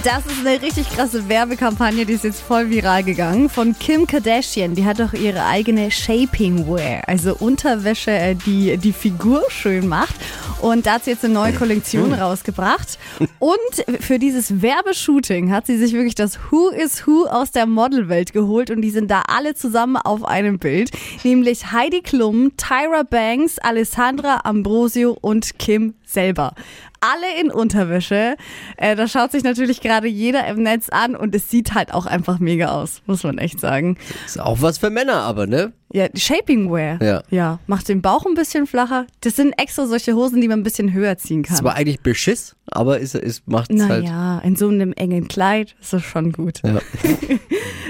Das ist eine richtig krasse Werbekampagne, die ist jetzt voll viral gegangen. Von Kim Kardashian. Die hat doch ihre eigene Shaping Wear, also Unterwäsche, äh, die die Figur schön macht. Und da hat sie jetzt eine neue Kollektion rausgebracht. Und für dieses Werbeshooting hat sie sich wirklich das Who is Who aus der Modelwelt geholt. Und die sind da alle zusammen auf einem Bild. Nämlich Heidi Klum, Tyra Banks, Alessandra Ambrosio und Kim selber. Alle in Unterwäsche. Äh, da schaut sich natürlich gerade jeder im Netz an und es sieht halt auch einfach mega aus, muss man echt sagen. Ist auch was für Männer, aber, ne? Ja, Shaping Wear. Ja. Ja, macht den Bauch ein bisschen flacher. Das sind extra solche Hosen, die man ein bisschen höher ziehen kann. Es war eigentlich Beschiss, aber es, es macht es halt. Naja, in so einem engen Kleid ist das schon gut. Ja.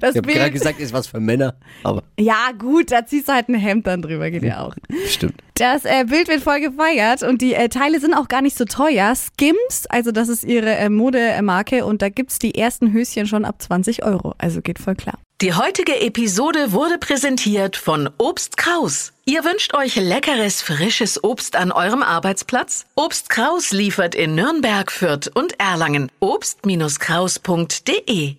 Das Ich habe gerade gesagt, ist was für Männer, aber ja gut, da ziehst du halt ein Hemd dann drüber, geht ja auch. Stimmt. Das äh, Bild wird voll gefeiert und die äh, Teile sind auch gar nicht so teuer. Skims, also das ist ihre äh, Modemarke und da gibt's die ersten Höschen schon ab 20 Euro. Also geht voll klar. Die heutige Episode wurde präsentiert von Obst Kraus. Ihr wünscht euch leckeres, frisches Obst an eurem Arbeitsplatz? Obst Kraus liefert in Nürnberg, Fürth und Erlangen. Obst-Kraus.de